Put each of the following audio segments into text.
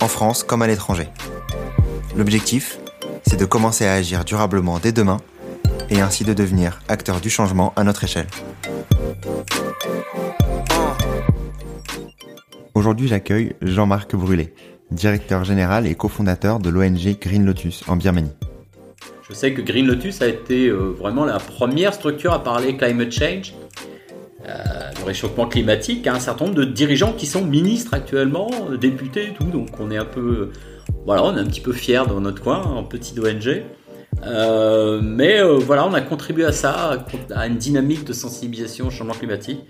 en France comme à l'étranger. L'objectif, c'est de commencer à agir durablement dès demain et ainsi de devenir acteur du changement à notre échelle. Aujourd'hui, j'accueille Jean-Marc Brûlé, directeur général et cofondateur de l'ONG Green Lotus en Birmanie. Je sais que Green Lotus a été euh, vraiment la première structure à parler climate change, euh, le réchauffement climatique, à un certain nombre de dirigeants qui sont ministres actuellement, députés et tout, donc on est un peu, voilà, on est un petit peu fiers dans notre coin, en petite ONG. Euh, mais voilà, on a contribué à ça, à une dynamique de sensibilisation au changement climatique.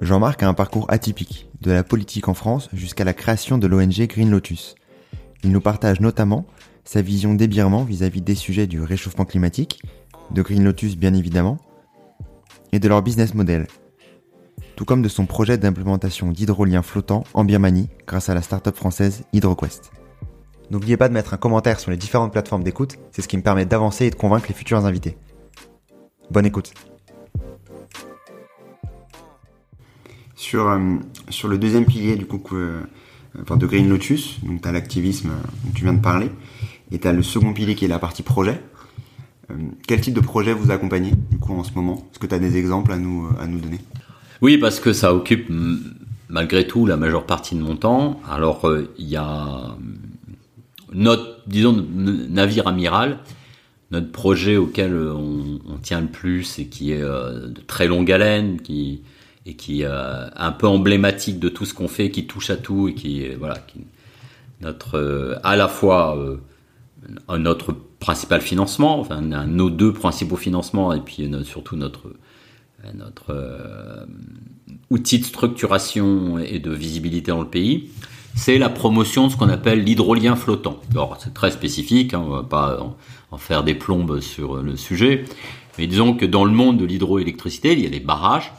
Jean-Marc a un parcours atypique, de la politique en France jusqu'à la création de l'ONG Green Lotus. Il nous partage notamment sa vision d'ébirement vis-à-vis des sujets du réchauffement climatique, de Green Lotus bien évidemment, et de leur business model, tout comme de son projet d'implémentation d'hydrolien flottant en Birmanie grâce à la start-up française HydroQuest. N'oubliez pas de mettre un commentaire sur les différentes plateformes d'écoute, c'est ce qui me permet d'avancer et de convaincre les futurs invités. Bonne écoute. Sur, euh, sur le deuxième pilier du coup euh, de Green Lotus, tu as l'activisme dont tu viens de parler, et tu as le second pilier qui est la partie projet. Euh, quel type de projet vous accompagnez du coup en ce moment? Est-ce que tu as des exemples à nous, à nous donner? Oui, parce que ça occupe malgré tout la majeure partie de mon temps. Alors euh, il y a notre, disons, navire amiral, notre projet auquel on, tient le plus et qui est euh, de très longue haleine, qui et qui est un peu emblématique de tout ce qu'on fait, qui touche à tout et qui voilà, notre à la fois notre principal financement, enfin nos deux principaux financements et puis surtout notre notre euh, outil de structuration et de visibilité dans le pays, c'est la promotion de ce qu'on appelle l'hydrolien flottant. Alors c'est très spécifique, hein, on va pas en, faire des plombes sur le sujet, mais disons que dans le monde de l'hydroélectricité, il y a les barrages,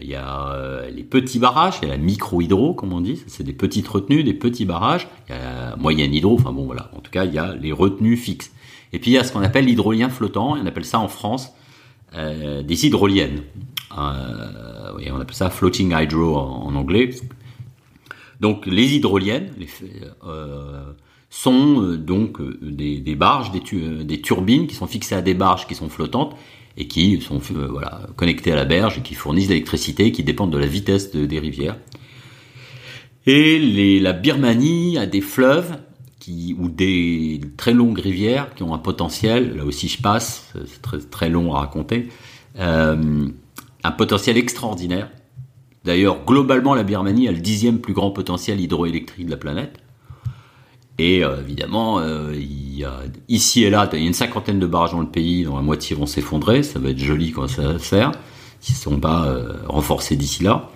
il y a euh, les petits barrages, il y a la micro-hydro, comme on dit, c'est des petites retenues, des petits barrages, il y a moyenne hydro, enfin bon voilà, en tout cas il y a les retenues fixes. Et puis il y a ce qu'on appelle l'hydrolien flottant, et on appelle ça en France euh, des hydroliennes. Euh, on appelle ça floating hydro en, anglais. Donc les hydroliennes euh, sont donc des, barges, des, turbines qui sont fixées à des barges qui sont flottantes et qui sont voilà, connectés à la berge et qui fournissent l'électricité qui dépendent de la vitesse des rivières. Et la Birmanie a des fleuves qui, ou des très longues rivières qui ont un potentiel, là aussi je passe, c'est très, très long à raconter, euh, un potentiel extraordinaire. D'ailleurs, globalement, la Birmanie a le dixième plus grand potentiel hydroélectrique de la planète. Et euh, évidemment, euh, ici et là, il y a une cinquantaine de barrages dans le pays, dont la moitié vont s'effondrer. Ça va être joli quand ça faire, s'ils ne sont pas renforcés d'ici là.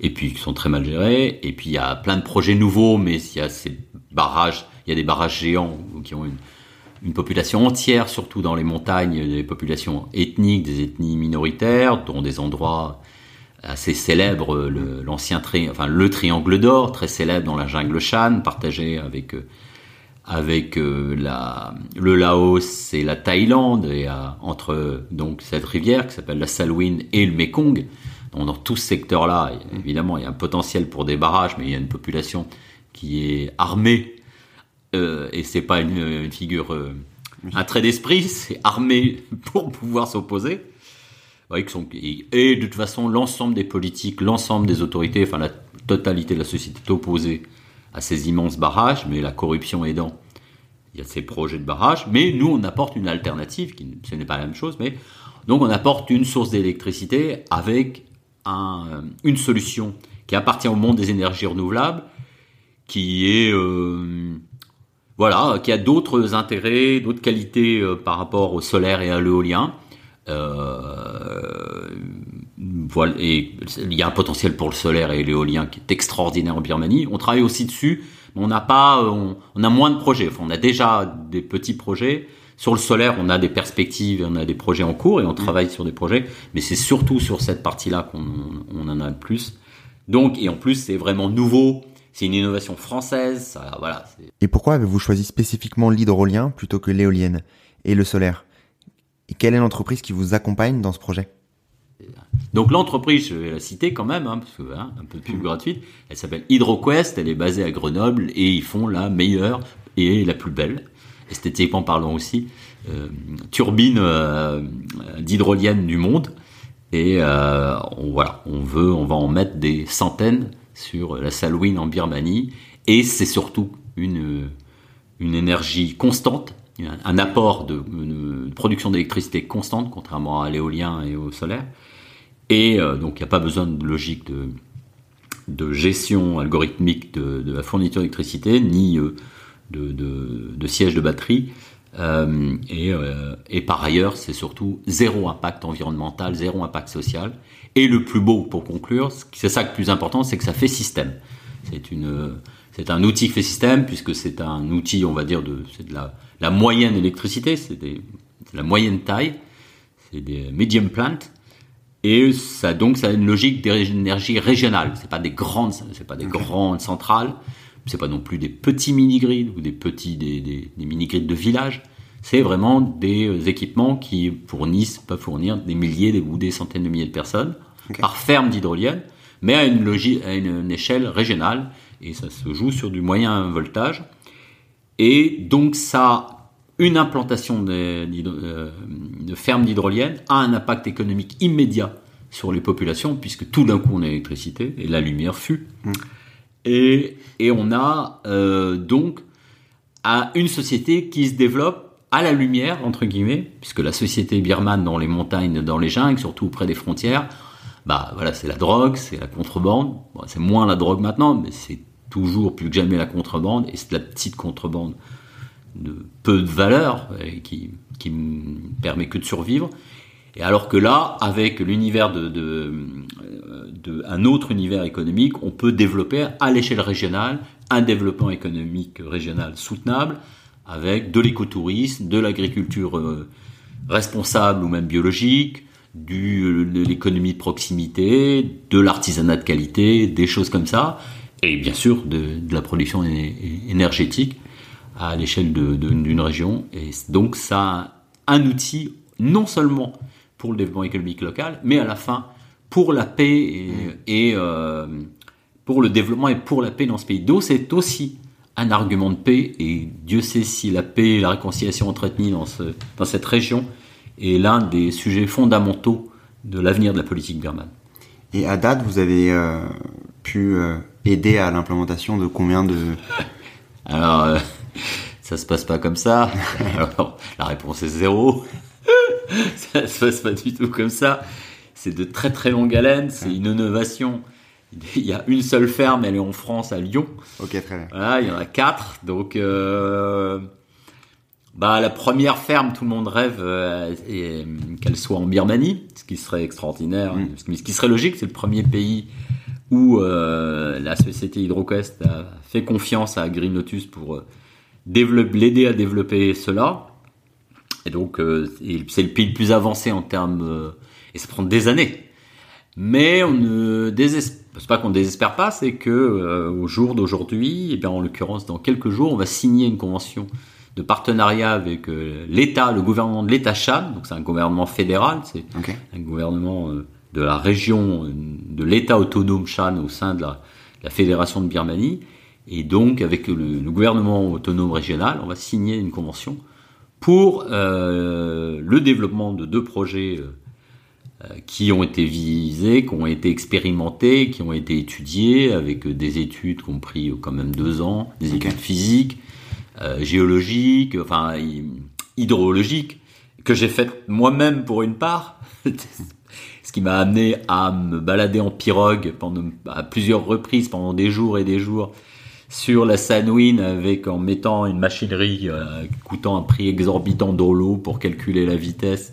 Et puis, ils sont très mal gérés. Et puis, il y a plein de projets nouveaux, mais il y a ces barrages, il y a des barrages géants qui ont une, population entière, surtout dans les montagnes, des populations ethniques, des ethnies minoritaires, dont des endroits assez célèbre, l'ancien tri, enfin le triangle d'or, très célèbre dans la jungle Shan, partagé avec avec euh, la, le Laos et la Thaïlande entre donc cette rivière qui s'appelle la Salween et le Mekong. Dans tout ce secteur-là, évidemment, il y a un potentiel pour des barrages, mais il y a une population qui est armée. Euh, et c'est pas une, une figure, euh, un trait d'esprit, c'est armé pour pouvoir s'opposer. Et, de toute façon, l'ensemble des politiques, l'ensemble des autorités, enfin la totalité de la société est opposée à ces immenses barrages, mais la corruption aidant, il y a ces projets de barrages. Mais nous, on apporte une alternative, qui ce n'est pas la même chose, mais donc on apporte une source d'électricité avec un, une solution qui appartient au monde des énergies renouvelables, qui est euh, voilà, qui a d'autres intérêts, d'autres qualités euh, par rapport au solaire et à l'éolien euh, voilà, et il y a un potentiel pour le solaire et l'éolien qui est extraordinaire en Birmanie. On travaille aussi dessus mais on n'a pas, on, a moins de projets. Enfin, on a déjà des petits projets. Sur le solaire, on a des perspectives, on a des projets en cours et on travaille sur des projets, mais c'est surtout sur cette partie-là qu'on on en a le plus. Donc, et en plus, c'est vraiment nouveau. C'est une innovation française. Ça, voilà. Et pourquoi avez-vous choisi spécifiquement l'hydrolien plutôt que l'éolienne et le solaire? Et quelle est l'entreprise qui vous accompagne dans ce projet? Donc l'entreprise, je vais la citer quand même, hein, parce que hein, un peu plus gratuite. Elle s'appelle HydroQuest, elle est basée à Grenoble et ils font la meilleure et la plus belle esthétiquement parlant aussi, euh, turbine euh, d'hydrolienne du monde. Et euh, voilà, on veut, on va en mettre des centaines sur la Salouine en Birmanie. Et c'est surtout une, une énergie constante, un apport de, production d'électricité constante, contrairement à l'éolien et au solaire. Et donc il n'y a pas besoin de logique de, de gestion algorithmique de la fourniture d'électricité, ni de, de, de sièges de batterie. Euh, et, euh, et, par ailleurs, c'est surtout zéro impact environnemental, zéro impact social. Et le plus beau, pour conclure, c'est ça le plus important, c'est que ça fait système. C'est une, c'est un outil qui fait système puisque c'est un outil, on va dire, de, c'est de la, la moyenne électricité, c'est de la moyenne taille, c'est des medium plants. Et ça, donc, ça a une logique d'énergie régionale. C'est pas des grandes, c'est pas des grandes centrales c'est pas non plus des petits mini-grids ou des petits des, des, mini-grids de village. C'est vraiment des équipements qui fournissent, peuvent fournir des milliers ou des centaines de milliers de personnes par ferme d'hydrolienne, mais à une, logique, à une, échelle régionale. Et ça se joue sur du moyen voltage. Et donc ça, une implantation de, euh, de fermes d'hydrolienne a un impact économique immédiat sur les populations, puisque tout d'un coup on a l'électricité et la lumière fut. Mm. Et, on a euh, donc à une société qui se développe à la lumière, entre guillemets, puisque la société birmane dans les montagnes, dans les jungles, surtout près des frontières, bah voilà, c'est la drogue, c'est la contrebande. C'est moins la drogue maintenant, mais c'est toujours plus que jamais la contrebande, et c'est la petite contrebande de peu de valeur, qui, qui me permet que de survivre. Et alors que là, avec l'univers de, de, un autre univers économique, on peut développer à l'échelle régionale un développement économique régional soutenable avec de l'écotourisme, de l'agriculture euh, responsable ou même biologique, de l'économie de proximité, de l'artisanat de qualité, des choses comme ça, et bien sûr de, de la production énergétique à l'échelle d'une région. Et donc ça un outil non seulement pour le développement économique local, mais à la fin pour la paix et, euh, pour le développement et pour la paix dans ce pays. Donc c'est aussi un argument de paix et Dieu sait si la paix et la réconciliation entretenues dans, ce, dans cette région est l'un des sujets fondamentaux de l'avenir de la politique birmane. Et à date, vous avez euh, pu euh, aider à l'implémentation de combien de... Alors, ça se passe pas comme ça. Alors, la réponse est zéro. ça se passe pas du tout comme ça. C'est de très très longue haleine. C'est une innovation. Il y a une seule ferme, elle est en France, à Lyon. Ok, très bien. Voilà, il y en a quatre. Donc, euh, bah, la première ferme, tout le monde rêve euh, qu'elle soit en Birmanie, ce qui serait extraordinaire. Mm. Ce qui serait logique, c'est le premier pays où euh, la société HydroQuest a fait confiance à Green Lotus pour l'aider à développer cela. Et donc, euh, c'est le pays le plus avancé en termes, euh, et ça prend des années. Mais on ne désespère, c'est pas qu'on désespère pas, c'est que euh, au jour d'aujourd'hui, et eh bien en l'occurrence dans quelques jours, on va signer une convention de partenariat avec l'État, le gouvernement de l'État Chad. Donc c'est un gouvernement fédéral, c'est un gouvernement de la région, de l'État autonome Chad au sein de la, la, fédération de Birmanie. Et donc avec le, le gouvernement autonome régional, on va signer une convention pour euh, le développement de deux projets euh, qui ont été visés, qui ont été expérimentés, qui ont été étudiés avec des études qui ont pris quand même deux ans, des études physiques, euh, géologiques, enfin hydrologiques, que j'ai faites moi-même pour une part, ce qui m'a amené à me balader en pirogue pendant à plusieurs reprises pendant des jours et des jours sur la Sanwin avec en mettant une machinerie euh, coûtant un prix exorbitant dans l'eau pour calculer la vitesse.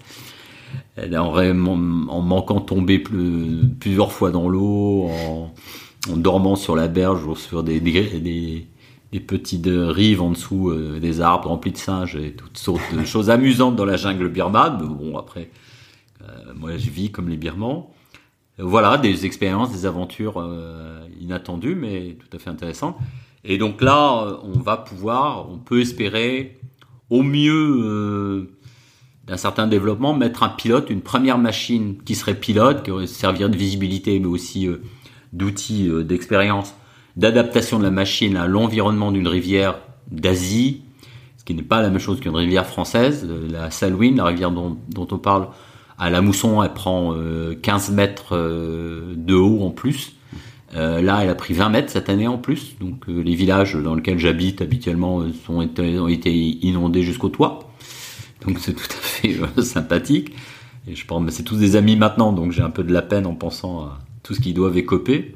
En, en manquant tomber plus, plusieurs fois dans l'eau, en, dormant sur la berge ou sur des petites rives en dessous euh, des arbres remplis de singes et toutes sortes de choses amusantes dans la jungle birmane. bon, après, euh, moi, je vis comme les Birmans. Voilà, des expériences, des aventures euh, inattendues, mais tout à fait intéressantes. Et donc là, on va pouvoir, on peut espérer, au mieux d'un certain développement, mettre un pilote, une première machine qui serait pilote, qui aurait servir de visibilité, mais aussi d'outils d'expérience d'adaptation de la machine à l'environnement d'une rivière d'Asie, ce qui n'est pas la même chose qu'une rivière française. La Salween, la rivière dont, on parle, à la Mousson, elle prend 15 euh, mètres euh, de haut en plus. Euh, là, elle a pris 20 mètres cette année en plus. Donc, les villages dans lesquels j'habite habituellement sont ont été inondés jusqu'au toit. Donc, c'est tout à fait sympathique. Et je pense, c'est tous des amis maintenant, donc j'ai un peu de la peine en pensant à tout ce qu'ils doivent écoper.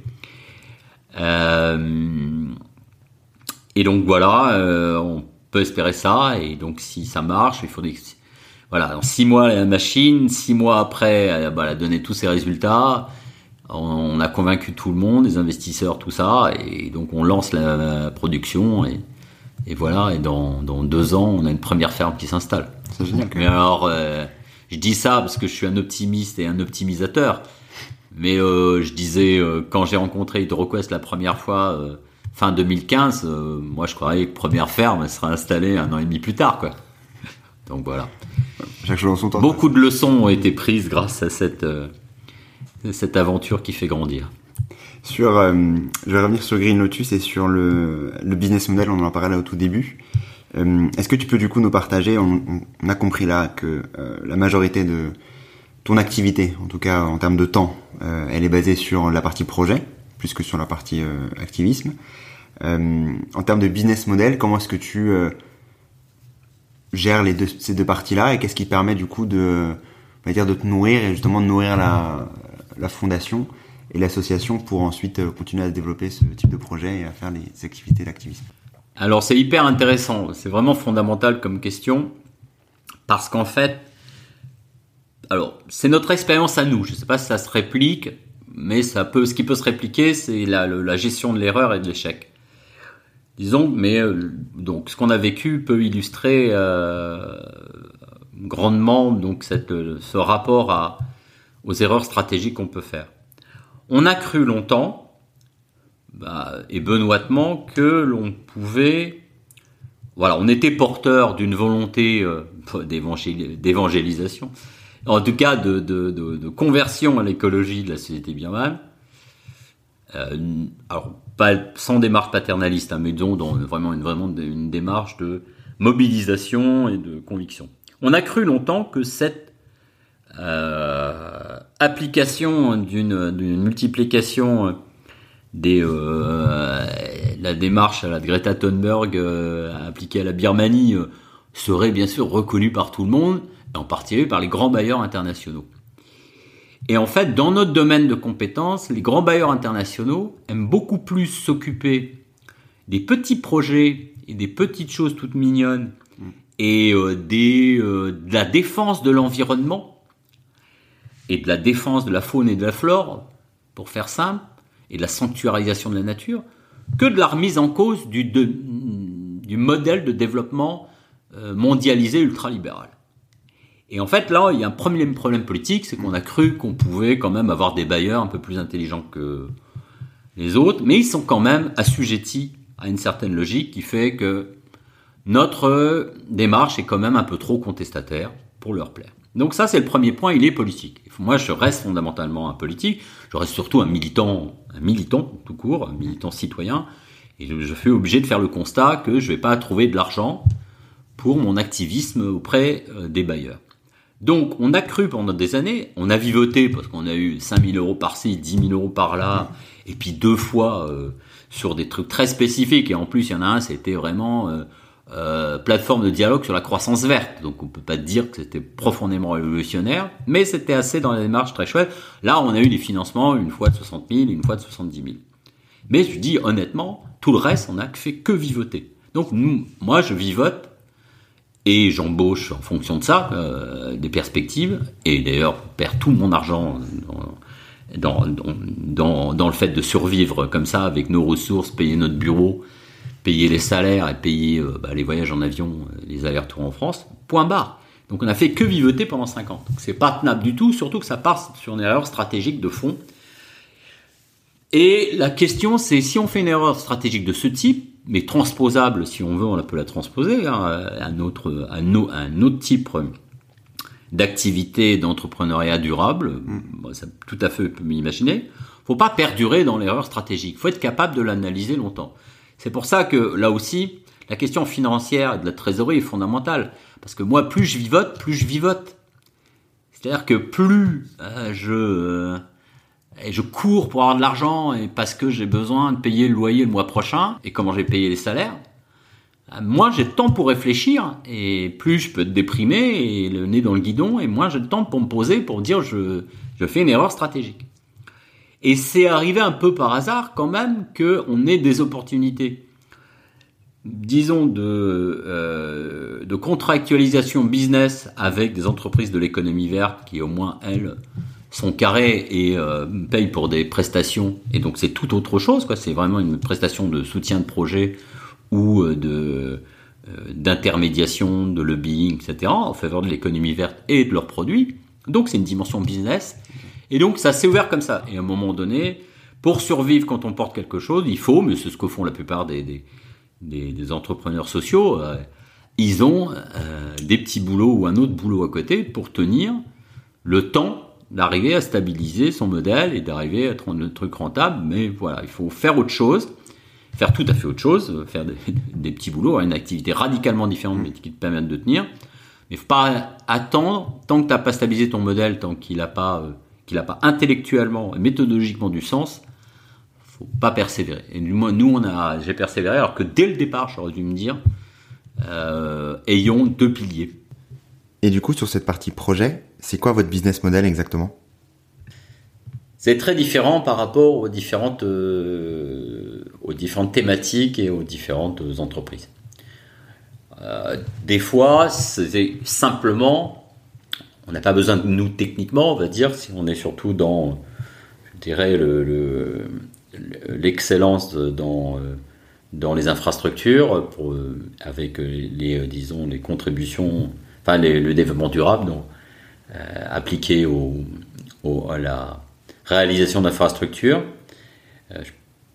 Euh, et donc voilà, euh, on peut espérer ça. Et donc si ça marche, il faut des voilà, en six mois la machine, six mois après, elle, a donné tous ses résultats. On, a convaincu tout le monde, les investisseurs, tout ça, et donc on lance la, production et, voilà. Et dans, dans, deux ans, on a une première ferme qui s'installe. C'est génial. Mais alors, euh, je dis ça parce que je suis un optimiste et un optimisateur. Mais euh, je disais, euh, quand j'ai rencontré HydroQuest la première fois, fin 2015, moi je croyais que première ferme elle sera installée un an et demi plus tard. quoi. Donc voilà. Chaque chose en son temps. Beaucoup de leçons ont été prises grâce à cette, cette aventure qui fait grandir. Sur, je vais revenir sur Green Lotus et sur le, business model, on en parlait au tout début. Est-ce que tu peux du coup nous partager, on, a compris là que la majorité de, ton activité, en tout cas en termes de temps, euh, elle est basée sur la partie projet, plus que sur la partie euh, activisme. Euh, en termes de business model, comment est-ce que tu gères ces deux parties-là et qu'est-ce qui permet du coup de, dire, de te nourrir et justement de nourrir la fondation et l'association pour ensuite continuer à développer ce type de projet et à faire les activités d'activisme Alors c'est hyper intéressant, c'est vraiment fondamental comme question parce qu'en fait, alors, c'est notre expérience à nous. Je ne sais pas si ça se réplique, mais ça peut, ce qui peut se répliquer, c'est la, gestion de l'erreur et de l'échec. Disons, mais euh, donc ce qu'on a vécu peut illustrer euh, grandement donc cette, ce rapport à, aux erreurs stratégiques qu'on peut faire. On a cru longtemps, bah, et benoîtement, que l'on pouvait, voilà, on était porteur d'une volonté euh, d'évangélisation en tout cas de, conversion à l'écologie de la société birmane. Euh, alors, pas sans démarche paternaliste, hein, mais disons dans vraiment, une, démarche de mobilisation et de conviction. On a cru longtemps que cette euh, application d'une multiplication des euh, la démarche à la Greta Thunberg appliquée à la Birmanie serait bien sûr reconnue par tout le monde en particulier par les grands bailleurs internationaux. Et en fait, dans notre domaine de compétences, les grands bailleurs internationaux aiment beaucoup plus s'occuper des petits projets et des petites choses toutes mignonnes et euh, des, euh, de la défense de l'environnement et de la défense de la faune et de la flore, pour faire simple, et de la sanctuarisation de la nature, que de la remise en cause du, modèle de développement euh, mondialisé ultralibéral. Et en fait, là, il y a un premier problème politique, c'est qu'on a cru qu'on pouvait quand même avoir des bailleurs un peu plus intelligents que les autres, mais ils sont quand même assujettis à une certaine logique qui fait que notre démarche est quand même un peu trop contestataire pour leur plaire. Donc ça, c'est le premier point, il est politique. Moi, je reste fondamentalement un politique, je reste surtout un militant, un militant tout court, un militant citoyen, et je suis obligé de faire le constat que je ne vais pas trouver de l'argent pour mon activisme auprès euh, des bailleurs. Donc, on a cru pendant des années, on a vivoté parce qu'on a eu 5000 euros par-ci, 10 000 euros par-là, et puis deux fois euh, sur des trucs très spécifiques. Et en plus, il y en a un, c'était vraiment euh, euh, plateforme de dialogue sur la croissance verte. Donc, on peut pas dire que c'était profondément révolutionnaire, mais c'était assez dans la démarche très chouette. Là, on a eu des financements, une fois de 60 000, une fois de 70 000. Mais je dis honnêtement, tout le reste, on n'a fait que vivoter. Donc, moi, je vivote et j'embauche en fonction de ça euh, des perspectives et d'ailleurs perds tout mon argent dans, le fait de survivre comme ça avec nos ressources, payer notre bureau, payer les salaires et payer bah, les voyages en avion, les allers-retours en France. Point barre. Donc on a fait que vivoter pendant 5 ans. C'est pas tenable du tout, surtout que ça part sur une erreur stratégique de fond. Et la question, c'est si on fait une erreur stratégique de ce type, mais transposable, si on veut, on peut la transposer hein, à, un autre, à un autre type d'activité d'entrepreneuriat durable, mm. ça, tout à fait peut m'imaginer. Faut pas perdurer dans l'erreur stratégique. Faut être capable de l'analyser longtemps. C'est pour ça que là aussi, la question financière et de la trésorerie est fondamentale. Parce que moi, plus je vivote, plus je vivote. C'est-à-dire que plus euh, je euh, je cours pour avoir de l'argent et parce que j'ai besoin de payer le loyer le mois prochain et comment j'ai payé les salaires, euh, moi j'ai le temps pour réfléchir et plus je peux te déprimer et le nez dans le guidon et moins j'ai le temps pour me poser pour dire je, je fais une erreur stratégique. Et c'est arrivé un peu par hasard quand même qu'on ait des opportunités disons, de, euh, de contractualisation business avec des entreprises de l'économie verte qui, au moins, elles, sont carrées et euh, payent pour des prestations. Et donc, c'est tout autre chose, quoi. C'est vraiment une prestation de soutien de projet ou euh, de d'intermédiation, de lobbying, etc., en faveur de l'économie verte et de leurs produits. Donc, c'est une dimension business. Et donc, ça s'est ouvert comme ça. Et à un moment donné, pour survivre quand on porte quelque chose, il faut, mais c'est ce que font la plupart des des, entrepreneurs sociaux, euh, ils ont euh, des petits boulots ou un autre boulot à côté pour tenir le temps d'arriver à stabiliser son modèle et d'arriver à être un truc rentable. Mais voilà, il faut faire autre chose, faire tout à fait autre chose, faire des, petits boulots, une activité radicalement différente mais qui te permettent de tenir. Mais il faut pas attendre tant que tu n'as pas stabilisé ton modèle, tant qu'il n'a pas, euh, qu'il n'a pas intellectuellement et méthodologiquement du sens, faut pas persévérer. Et nous, on a, j'ai persévéré, alors que dès le départ, j'aurais dû me dire, euh, ayons deux piliers. Et du coup, sur cette partie projet, c'est quoi votre business model exactement? C'est très différent par rapport aux différentes, euh, aux différentes thématiques et aux différentes entreprises. Euh, des fois, c'est simplement, on n'a pas besoin de nous techniquement, on va dire, si on est surtout dans, je dirais, le l'excellence dans, euh, dans les infrastructures euh, avec euh, les, disons, les contributions, enfin le développement durable donc, appliqué au, à la réalisation d'infrastructures. je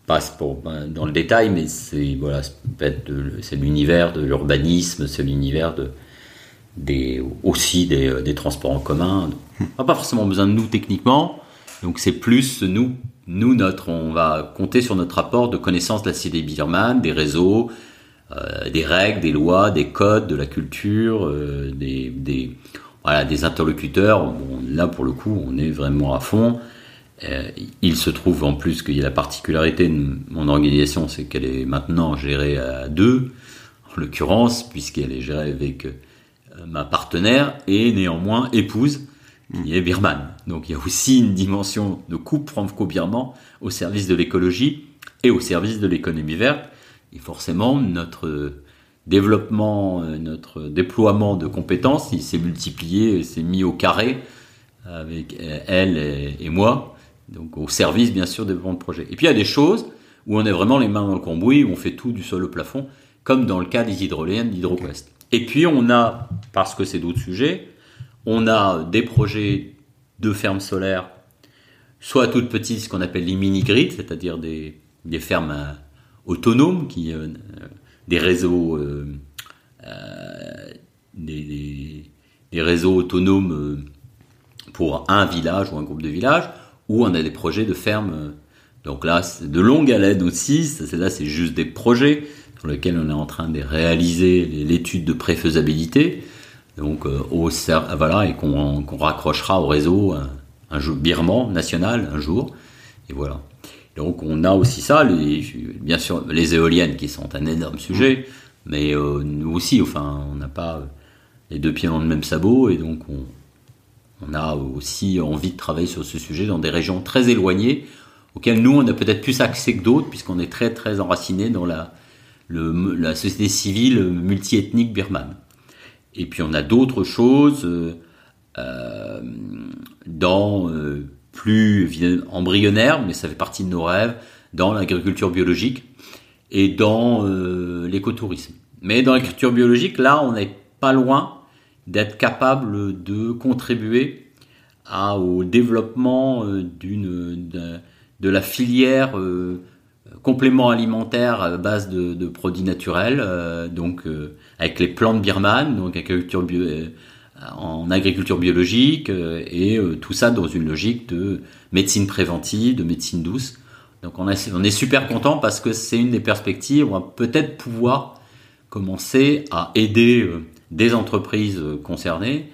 passe pour, ben, dans le détail, mais c'est voilà, c'est l'univers de l'urbanisme, c'est l'univers de, aussi des, des, transports en commun. On n'a pas forcément besoin de nous techniquement, donc c'est plus nous nous, notre, on va compter sur notre rapport de connaissance de la cité birmane, des réseaux, euh, des règles, des lois, des codes, de la culture, euh, des, interlocuteurs. là, pour le coup, on est vraiment à fond. Euh, il se trouve en plus qu'il y a la particularité de mon organisation, c'est qu'elle est maintenant gérée à deux, en l'occurrence, puisqu'elle est gérée avec ma partenaire et néanmoins épouse qui est birmane. Donc il y a aussi une dimension de coupe franco-birman au service de l'écologie et au service de l'économie verte. Et forcément, notre développement, euh, notre déploiement de compétences, il s'est multiplié, s'est mis au carré avec euh, elle et, moi, donc au service bien sûr des développement de projet. Et puis il y a des choses où on est vraiment les mains dans le cambouis, où on fait tout du sol au plafond, comme dans le cas des hydroliennes d'HydroQuest. Et puis on a, parce que c'est d'autres sujets, on a des projets de fermes solaires, soit toutes petites, ce qu'on appelle les mini-grids, c'est-à-dire des, fermes euh, autonomes, qui, euh, des réseaux, euh, des, réseaux autonomes pour un village ou un groupe de villages, ou on a des projets de fermes. donc là, c'est de longue haleine aussi. Là, c'est juste des projets sur lesquels on est en train de réaliser l'étude de préfaisabilité. Donc euh, au voilà et qu'on raccrochera au réseau un, jeu birman national un jour. Et voilà. Donc on a aussi ça bien sûr les éoliennes qui sont un énorme sujet mais euh, nous aussi enfin on n'a pas les deux pieds dans le même sabot et donc on, on a aussi envie de travailler sur ce sujet dans des régions très éloignées auxquelles nous on a peut-être plus accès que d'autres puisqu'on est très très enraciné dans la la société civile multiethnique birmane et puis on a d'autres choses euh, euh dans euh, plus embryonnaires, mais ça fait partie de nos rêves, dans l'agriculture biologique. et dans l'écotourisme. Mais dans l'agriculture biologique, là, on n'est pas loin d'être capable de contribuer au développement d'une de, la filière complément alimentaire à base de, de produits naturels, donc avec les plantes birmanes, donc agriculture bio, en agriculture biologique euh, et euh, tout ça dans une logique de médecine préventive, de médecine douce. Donc on, on est super content parce que c'est une des perspectives. On va peut-être pouvoir commencer à aider euh, des entreprises concernées.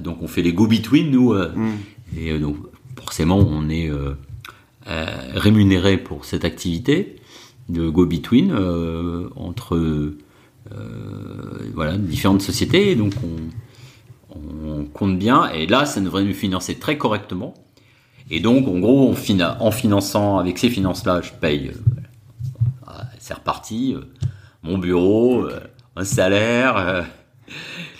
donc on fait les go-between nous mm. et donc forcément on est rémunéré pour cette activité de go-between entre voilà différentes sociétés. Donc on on compte bien, et là, ça devrait nous financer très correctement. Et donc, en gros, en finançant, avec ces finances-là, je paye, euh, c'est reparti, euh, mon bureau, euh, un salaire,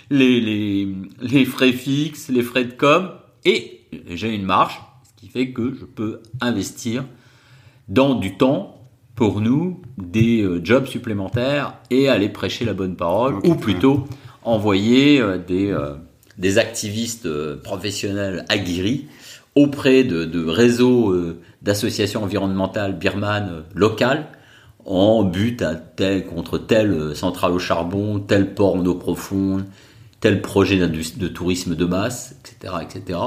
les, les, frais fixes, les frais de com, et j'ai une marge, qui fait que je peux investir dans du temps pour nous, des jobs supplémentaires et aller prêcher la bonne parole, ou plutôt envoyer des des activistes euh, professionnels aguerris auprès de, réseaux euh, d'associations environnementales birmanes euh, locales en but à tel, contre telle centrale au charbon, tel port en eau profonde, tel projet de tourisme de masse, etc., etc.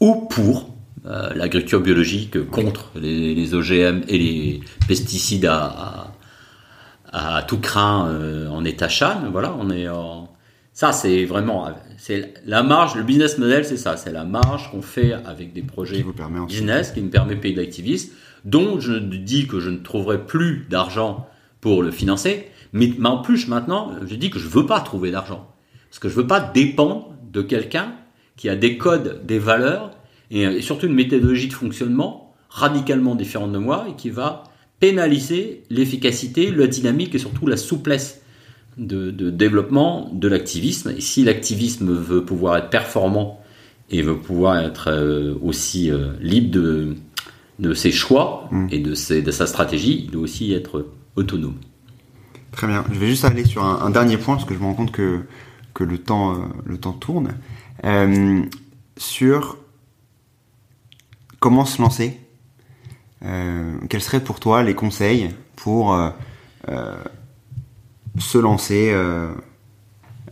Ou pour l'agriculture biologique contre les, OGM et les pesticides à, à, tout craint en état chan. Voilà, on est en, ça, c'est vraiment, c'est la marge, le business model, c'est ça, c'est la marge qu'on fait avec des projets qui business qui nous permet de payer d'activistes, dont je dis que je ne trouverai plus d'argent pour le financer, mais en plus maintenant, je dis que je veux pas trouver d'argent, parce que je veux pas dépendre de quelqu'un qui a des codes, des valeurs et surtout une méthodologie de fonctionnement radicalement différente de moi et qui va pénaliser l'efficacité, la dynamique et surtout la souplesse de, développement de l'activisme. Et si l'activisme veut pouvoir être performant et veut pouvoir être euh, aussi euh, libre de, de ses choix mm. et de, ses, de sa stratégie, il doit aussi être autonome. Très bien. Je vais juste aller sur un, dernier point parce que je me rends compte que, que le, temps, euh, le temps tourne. sur comment se lancer. quels seraient pour toi les conseils pour se lancer euh,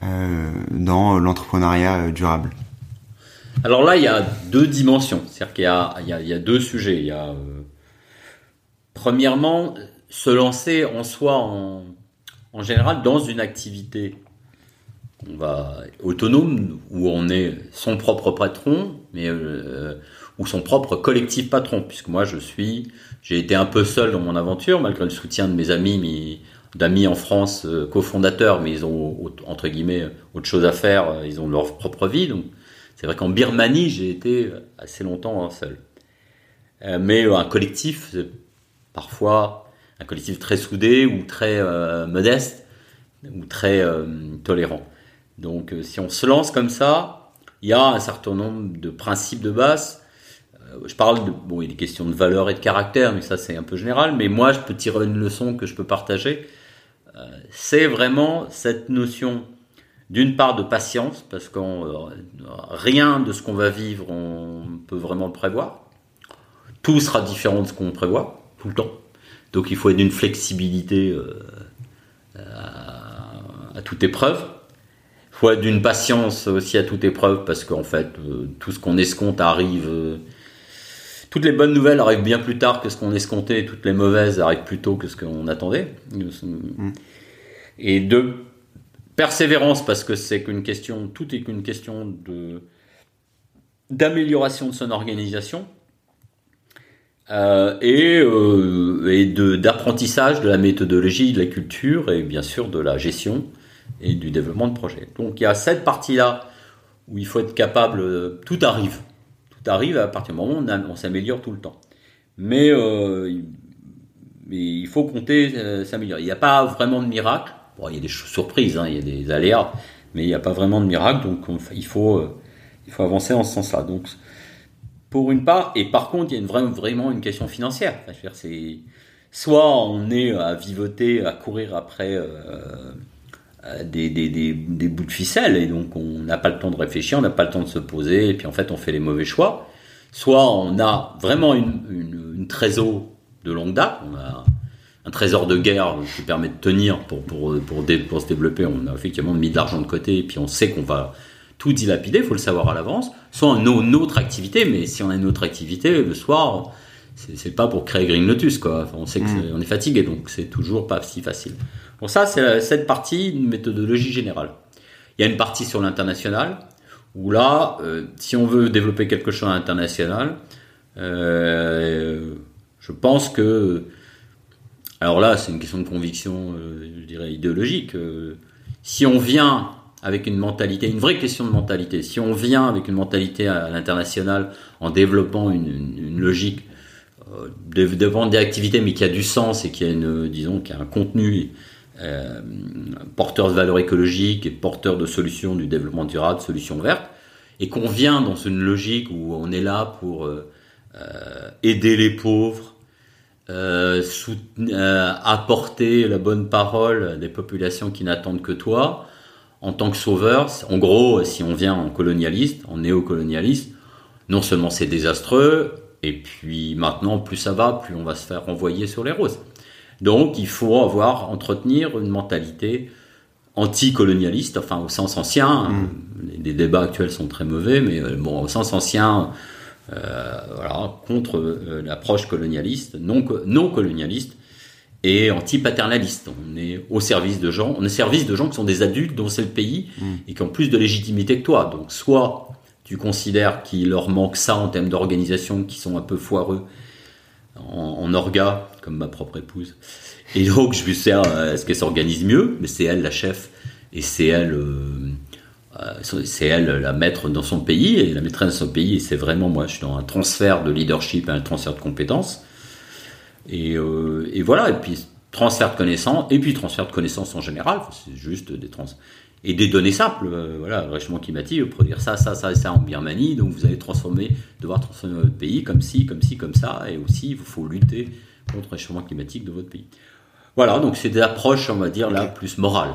euh, dans l'entrepreneuriat durable? Alors là, il y a deux dimensions. C'est-à-dire qu'il y, a, deux sujets. Euh, premièrement, se lancer en soi, en, général, dans une activité autonome où on est son propre patron, mais ou son propre collectif patron, puisque moi je suis, j'ai été un peu seul dans mon aventure malgré le soutien de mes amis, d'amis en France euh, cofondateurs, mais ils ont entre guillemets autre chose à faire, euh, ils ont leur propre vie. Donc c'est vrai qu'en Birmanie, j'ai été assez longtemps seul. Euh, mais un collectif, parfois un collectif très soudé ou très modeste ou très tolérant. Donc si on se lance comme ça, il y a un certain nombre de principes de base. Je parle de bon, il des questions de valeur et de caractère, mais ça c'est un peu général. Mais moi, je peux tirer une leçon que je peux partager c'est vraiment cette notion d'une part de patience, parce que rien de ce qu'on va vivre, on peut vraiment le prévoir. Tout sera différent de ce qu'on prévoit, tout le temps. Donc il faut être d'une flexibilité euh, à, toute épreuve. Il faut être d'une patience aussi à toute épreuve, parce qu'en fait, euh, tout ce qu'on escompte arrive... Euh, toutes les bonnes nouvelles arrivent bien plus tard que ce qu'on escomptait, toutes les mauvaises arrivent plus tôt que ce qu'on attendait. Et de persévérance, parce que c'est qu'une question, tout est qu'une question de d'amélioration de son organisation euh, et, euh, et de d'apprentissage de la méthodologie, de la culture et bien sûr de la gestion et du développement de projet. Donc il y a cette partie-là où il faut être capable, tout arrive, arrive à partir du moment où on, s'améliore tout le temps. Mais, euh, il faut compter euh, s'améliorer. Il n'y a pas vraiment de miracle. Bon, il y a des surprises, hein, il y a des aléas, mais il n'y a pas vraiment de miracle. Donc il, faut, euh, il faut avancer en ce sens-là. Donc pour une part, et par contre, il y a vraiment une question financière. c'est soit on est à vivoter, à courir après des, des, des, des, bouts de ficelle et donc on n'a pas le temps de réfléchir, on n'a pas le temps de se poser et puis en fait on fait les mauvais choix. Soit on a vraiment une, une, une trésor de longue date, on a un trésor de guerre qui permet de tenir pour, pour, pour, se développer. On a effectivement mis de l'argent de côté et puis on sait qu'on va tout dilapider, il faut le savoir à l'avance. Soit une autre activité, mais si on a une autre activité, le soir, c'est pas pour créer Green Lotus, quoi. on sait qu'on mm. est, fatigué, donc c'est toujours pas si facile. Bon, ça, c'est cette partie, une méthodologie générale. Il y a une partie sur l'international, où là, euh, si on veut développer quelque chose à l'international, euh, je pense que alors là, c'est une question de conviction, euh, je dirais, idéologique. Si on vient avec une mentalité, une vraie question de mentalité, si on vient avec une mentalité à, l'international en développant une, logique de, vendre des activités, mais qui a du sens et qui a une, disons, qui a un contenu porteur de valeurs écologiques et porteur de solutions du développement durable, solutions vertes, et qu'on vient dans une logique où on est là pour aider les pauvres, euh, euh, apporter la bonne parole des populations qui n'attendent que toi en tant que sauveur. En gros, si on vient en colonialiste, en néocolonialiste, non seulement c'est désastreux, et puis maintenant, plus ça va, plus on va se faire renvoyer sur les roses. Donc, il faut avoir, entretenir une mentalité anticolonialiste, enfin au sens ancien. Mm. Les, débats actuels sont très mauvais, mais euh, bon, au sens ancien, euh, voilà, contre euh, l'approche colonialiste, non, non colonialiste et anti-paternaliste. On est au service de gens, on est au service de gens qui sont des adultes dont c'est le pays mm. et qui ont plus de légitimité que toi. Donc soit tu considères qu'il leur manque ça en termes d'organisation, qui sont un peu foireux en, orga, comme ma propre épouse. Et donc je lui sers à ce qu'elle s'organise mieux, mais c'est elle la chef et c'est elle euh, euh, c'est elle la maître dans son pays et la maîtresse dans son pays. Et c'est vraiment moi, je suis dans un transfert de leadership, un transfert de compétences. Et, euh, et voilà. Et puis transfert de connaissances et puis transfert de connaissances en général. C'est juste des trans et des données simples. Euh, voilà, le réchauffement climatique, produire ça, ça, ça et ça en Birmanie. Donc vous allez transformer, devoir transformer votre pays comme ci, comme ci, comme ça. Et aussi, il faut lutter contre le réchauffement climatique de votre pays. Voilà, donc c'est des approches, on va dire, là, plus morales.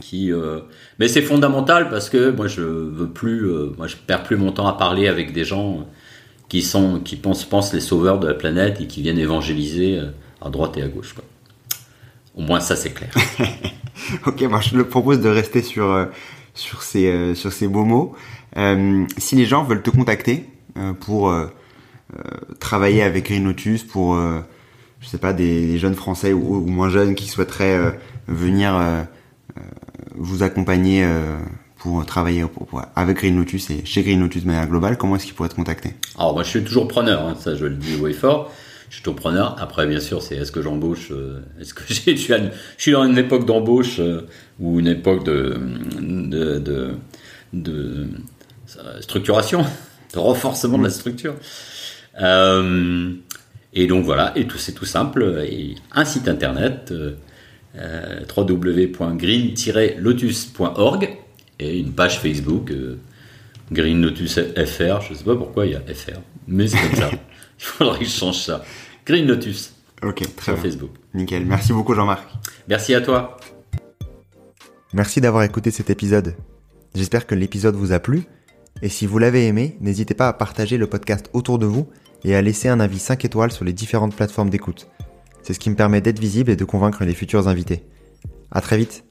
Qui, euh, mais c'est fondamental parce que moi je veux plus, euh, moi je perds plus mon temps à parler avec des gens qui sont, qui pensent, pensent les sauveurs de la planète et qui viennent évangéliser euh, à droite et à gauche. Quoi. Au moins ça c'est clair. ok, moi je le propose de rester sur sur ces sur ces beaux mots. si les gens veulent te contacter pour travailler avec Green Lotus, pour je sais pas des, jeunes Français ou, ou, moins jeunes qui souhaiteraient venir euh, vous accompagner euh, pour travailler avec Green Lotus et chez Green Lotus de manière globale, comment est-ce qu'ils pourraient te contacter? Alors moi je suis toujours preneur, hein, ça je le dis haut fort. Je suis toujours preneur. Après bien sûr c'est est-ce que j'embauche euh, Est-ce que je, suis dans une époque d'embauche ou une époque de structuration, de renforcement de la structure. et donc voilà, et tout c'est tout simple. Et un site internet euh, www.green-lotus.org et une page Facebook euh, Green Lotus FR. Je sais pas pourquoi il y a FR, mais c'est comme ça. il faudrait que je change ça. Green Lotus. Ok, très sur Facebook. Nickel. Merci beaucoup Jean-Marc. Merci à toi. Merci d'avoir écouté cet épisode. J'espère que l'épisode vous a plu. Et si vous l'avez aimé, n'hésitez pas à partager le podcast autour de vous et à laisser un avis 5 étoiles sur les différentes plateformes d'écoute. C'est ce qui me permet d'être visible et de convaincre les futurs invités. À très vite